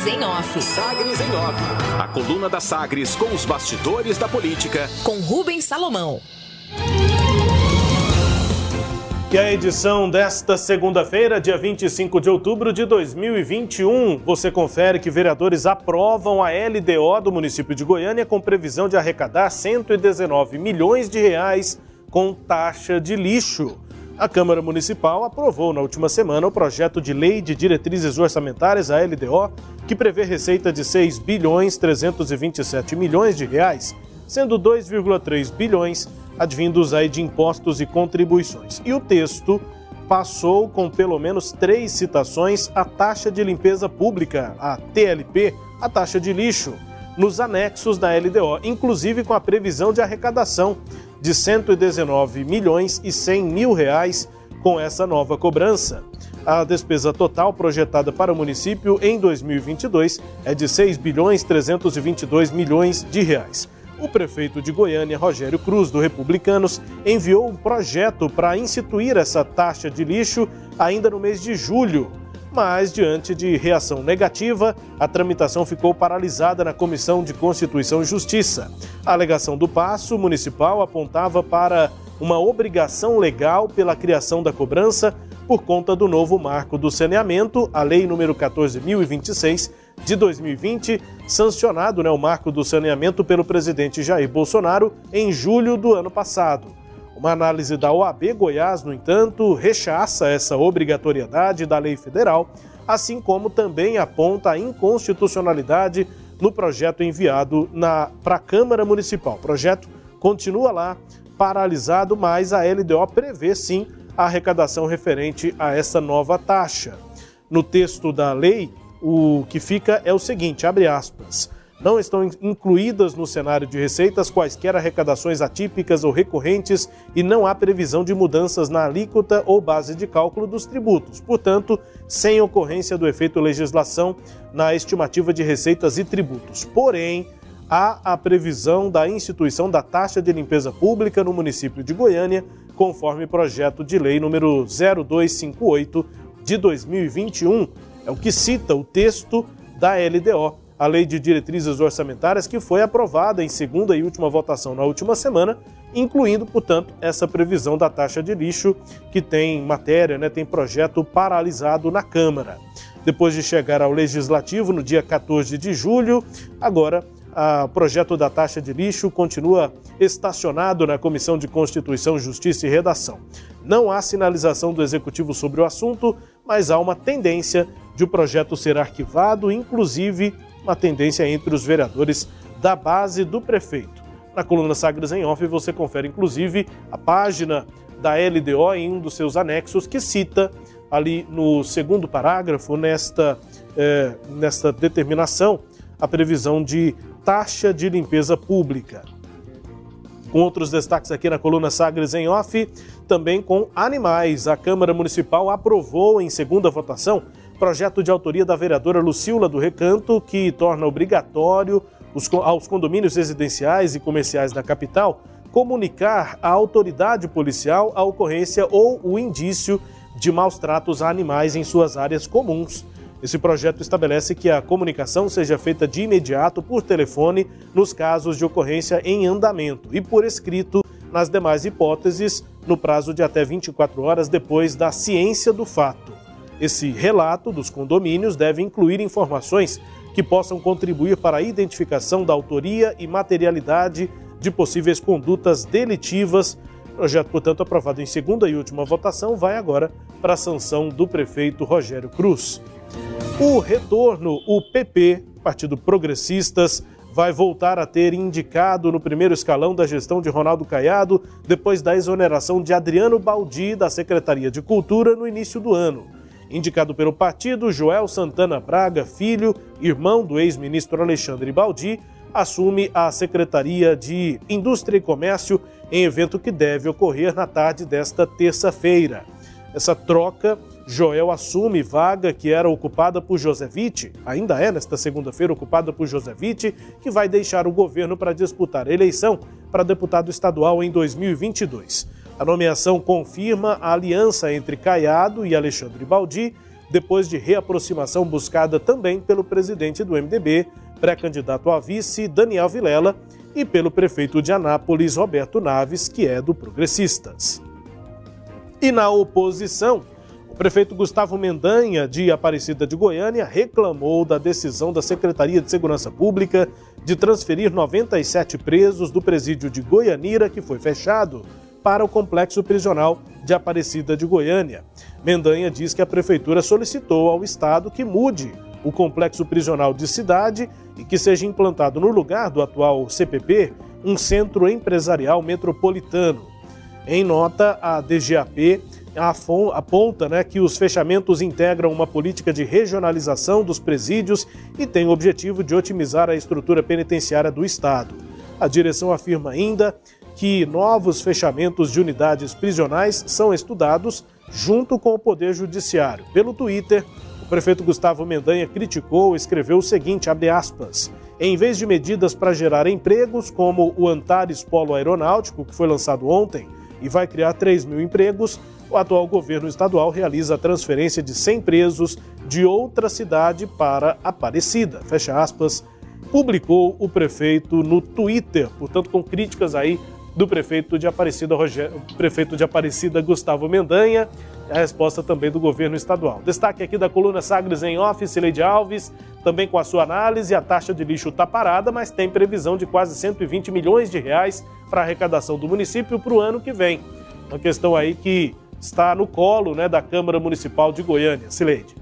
Sagres em Off. Sagres em Off. A coluna da Sagres com os bastidores da política. Com Rubens Salomão. E a edição desta segunda-feira, dia 25 de outubro de 2021, você confere que vereadores aprovam a LDO do município de Goiânia com previsão de arrecadar 119 milhões de reais com taxa de lixo. A Câmara Municipal aprovou na última semana o projeto de lei de diretrizes orçamentárias, a LDO, que prevê receita de 6 bilhões 327 milhões de reais, sendo 2,3 bilhões advindos aí de impostos e contribuições. E o texto passou com pelo menos três citações à taxa de limpeza pública, a TLP, a taxa de lixo, nos anexos da LDO, inclusive com a previsão de arrecadação de 119 milhões e 100 mil reais com essa nova cobrança. A despesa total projetada para o município em 2022 é de 6 bilhões 322 milhões de reais o prefeito de Goiânia, Rogério Cruz, do Republicanos, enviou um projeto para instituir essa taxa de lixo ainda no mês de julho. Mas, diante de reação negativa, a tramitação ficou paralisada na Comissão de Constituição e Justiça. A alegação do passo municipal apontava para uma obrigação legal pela criação da cobrança por conta do novo marco do saneamento, a Lei número 14.026, de 2020, sancionado né, o marco do saneamento pelo presidente Jair Bolsonaro em julho do ano passado. Uma análise da OAB Goiás, no entanto, rechaça essa obrigatoriedade da lei federal, assim como também aponta a inconstitucionalidade no projeto enviado para a Câmara Municipal. O projeto continua lá paralisado, mas a LDO prevê sim a arrecadação referente a essa nova taxa. No texto da lei, o que fica é o seguinte, abre aspas, não estão incluídas no cenário de receitas quaisquer arrecadações atípicas ou recorrentes e não há previsão de mudanças na alíquota ou base de cálculo dos tributos. Portanto, sem ocorrência do efeito legislação na estimativa de receitas e tributos. Porém, há a previsão da instituição da taxa de limpeza pública no município de Goiânia, conforme projeto de lei número 0258 de 2021 é o que cita o texto da LDO, a Lei de Diretrizes Orçamentárias, que foi aprovada em segunda e última votação na última semana, incluindo, portanto, essa previsão da taxa de lixo, que tem matéria, né, tem projeto paralisado na Câmara. Depois de chegar ao Legislativo no dia 14 de julho, agora o projeto da taxa de lixo continua estacionado na Comissão de Constituição, Justiça e Redação. Não há sinalização do Executivo sobre o assunto, mas há uma tendência de o projeto ser arquivado, inclusive uma tendência entre os vereadores da base do prefeito. Na coluna Sagres em Off você confere inclusive a página da LDO em um dos seus anexos que cita ali no segundo parágrafo, nesta, é, nesta determinação, a previsão de taxa de limpeza pública. Com outros destaques aqui na coluna Sagres em Off, também com animais. A Câmara Municipal aprovou em segunda votação projeto de autoria da vereadora Lucila do Recanto, que torna obrigatório os, aos condomínios residenciais e comerciais da capital comunicar à autoridade policial a ocorrência ou o indício de maus tratos a animais em suas áreas comuns. Esse projeto estabelece que a comunicação seja feita de imediato por telefone nos casos de ocorrência em andamento e por escrito nas demais hipóteses no prazo de até 24 horas depois da ciência do fato. Esse relato dos condomínios deve incluir informações que possam contribuir para a identificação da autoria e materialidade de possíveis condutas delitivas. O projeto, portanto, aprovado em segunda e última votação, vai agora para a sanção do prefeito Rogério Cruz. O retorno, o PP, Partido Progressistas, vai voltar a ter indicado no primeiro escalão da gestão de Ronaldo Caiado, depois da exoneração de Adriano Baldi da Secretaria de Cultura no início do ano. Indicado pelo partido, Joel Santana Braga, filho, irmão do ex-ministro Alexandre Baldi, assume a Secretaria de Indústria e Comércio em evento que deve ocorrer na tarde desta terça-feira. Essa troca, Joel assume vaga que era ocupada por José Witt, ainda é nesta segunda-feira ocupada por José Witt, que vai deixar o governo para disputar a eleição para deputado estadual em 2022. A nomeação confirma a aliança entre Caiado e Alexandre Baldi, depois de reaproximação buscada também pelo presidente do MDB, pré-candidato a vice, Daniel Vilela, e pelo prefeito de Anápolis, Roberto Naves, que é do Progressistas. E na oposição, o prefeito Gustavo Mendanha, de Aparecida de Goiânia, reclamou da decisão da Secretaria de Segurança Pública de transferir 97 presos do presídio de Goianira, que foi fechado, para o complexo prisional de Aparecida de Goiânia. Mendanha diz que a prefeitura solicitou ao Estado que mude o complexo prisional de cidade e que seja implantado no lugar do atual CPP um centro empresarial metropolitano. Em nota, a DGAP aponta né, que os fechamentos integram uma política de regionalização dos presídios e tem o objetivo de otimizar a estrutura penitenciária do Estado. A direção afirma ainda que novos fechamentos de unidades prisionais são estudados junto com o Poder Judiciário. Pelo Twitter, o prefeito Gustavo Mendanha criticou e escreveu o seguinte, abre aspas, em vez de medidas para gerar empregos, como o Antares Polo Aeronáutico, que foi lançado ontem, e vai criar 3 mil empregos, o atual governo estadual realiza a transferência de 100 presos de outra cidade para Aparecida. Fecha aspas. Publicou o prefeito no Twitter, portanto, com críticas aí do prefeito de Aparecida, Rogério, prefeito de Aparecida Gustavo Mendanha, a resposta também do governo estadual. Destaque aqui da coluna Sagres em Office, Leide Alves, também com a sua análise, a taxa de lixo está parada, mas tem previsão de quase 120 milhões de reais para arrecadação do município para o ano que vem. Uma questão aí que está no colo né, da Câmara Municipal de Goiânia. Sileide.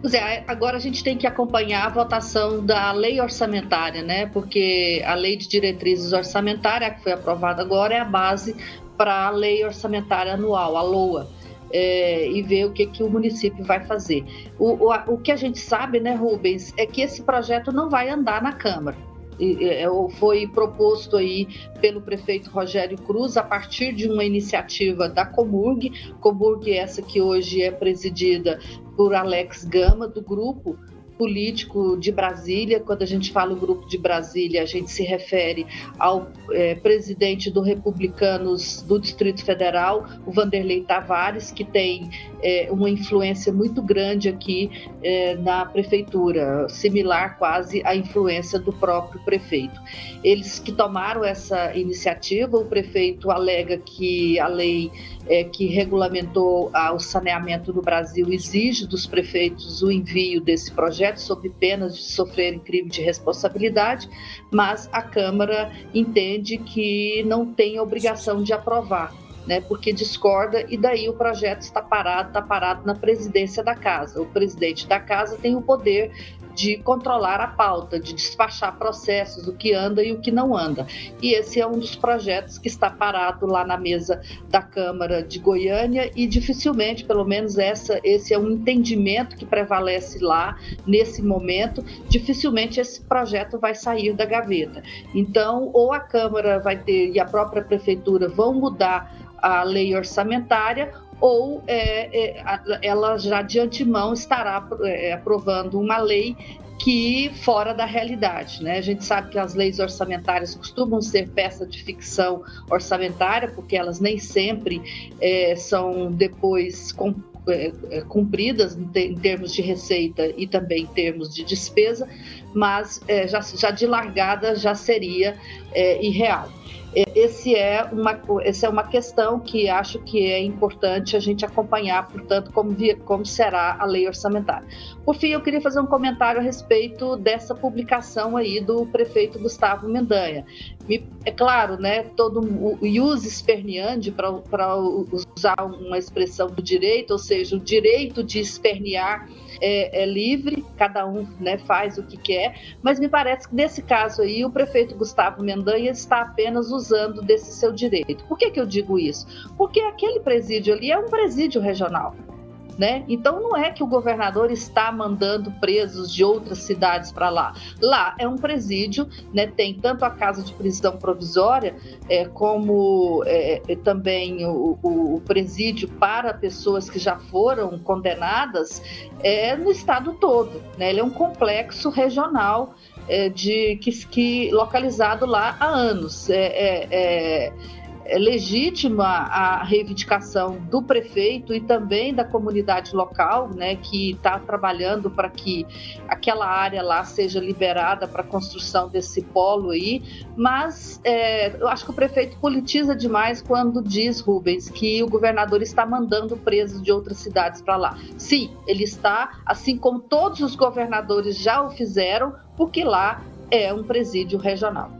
Pois é, agora a gente tem que acompanhar a votação da lei orçamentária, né? Porque a lei de diretrizes orçamentárias, que foi aprovada agora, é a base para a lei orçamentária anual, a LOA. É, e ver o que, que o município vai fazer. O, o, o que a gente sabe, né, Rubens, é que esse projeto não vai andar na Câmara. É, foi proposto aí pelo prefeito Rogério Cruz a partir de uma iniciativa da Comurg, Comurg essa que hoje é presidida por Alex Gama, do grupo político de Brasília. Quando a gente fala o grupo de Brasília, a gente se refere ao é, presidente do Republicanos do Distrito Federal, o Vanderlei Tavares, que tem é, uma influência muito grande aqui é, na prefeitura, similar quase à influência do próprio prefeito. Eles que tomaram essa iniciativa, o prefeito alega que a lei é, que regulamentou ah, o saneamento no Brasil exige dos prefeitos o envio desse projeto sob penas de sofrerem crime de responsabilidade, mas a Câmara entende que não tem obrigação de aprovar. Né, porque discorda e daí o projeto está parado, está parado na presidência da casa. O presidente da casa tem o poder de controlar a pauta, de despachar processos, o que anda e o que não anda. E esse é um dos projetos que está parado lá na mesa da Câmara de Goiânia e dificilmente, pelo menos essa, esse é um entendimento que prevalece lá nesse momento, dificilmente esse projeto vai sair da gaveta. Então, ou a Câmara vai ter e a própria prefeitura vão mudar a lei orçamentária ou é, é, ela já de antemão estará é, aprovando uma lei que fora da realidade, né? A gente sabe que as leis orçamentárias costumam ser peça de ficção orçamentária, porque elas nem sempre é, são depois com, é, é, cumpridas em termos de receita e também em termos de despesa, mas é, já, já de largada já seria é, irreal. Esse é uma, essa é uma questão que acho que é importante a gente acompanhar, portanto, como, como será a lei orçamentária. Por fim, eu queria fazer um comentário a respeito dessa publicação aí do prefeito Gustavo Mendanha. É claro, né, todo o ius para usar uma expressão do direito, ou seja, o direito de espernear é, é, livre, cada um né, faz o que quer, mas me parece que nesse caso aí o prefeito Gustavo Mendanha está apenas usando desse seu direito. Por que, que eu digo isso? Porque aquele presídio ali é um presídio regional. Né? Então não é que o governador está mandando presos de outras cidades para lá. Lá é um presídio, né? Tem tanto a casa de prisão provisória é, como é, é também o, o, presídio para pessoas que já foram condenadas é, no estado todo. Né? Ele é um complexo regional é, de que, que localizado lá há anos. é, é, é é legítima a reivindicação do prefeito e também da comunidade local, né, que está trabalhando para que aquela área lá seja liberada para a construção desse polo aí, mas é, eu acho que o prefeito politiza demais quando diz, Rubens, que o governador está mandando presos de outras cidades para lá. Sim, ele está, assim como todos os governadores já o fizeram, porque lá é um presídio regional.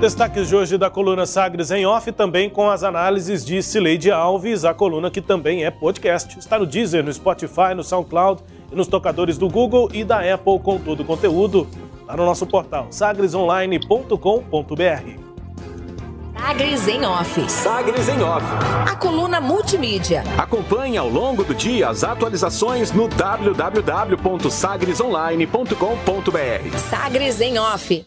Destaques de hoje da coluna Sagres em Off, também com as análises de Cileide Alves, a coluna que também é podcast. Está no Deezer, no Spotify, no SoundCloud e nos tocadores do Google e da Apple com todo o conteúdo lá no nosso portal sagresonline.com.br. Sagres em Off. Sagres em Off. A coluna multimídia. Acompanhe ao longo do dia as atualizações no www.sagresonline.com.br. Sagres em Off.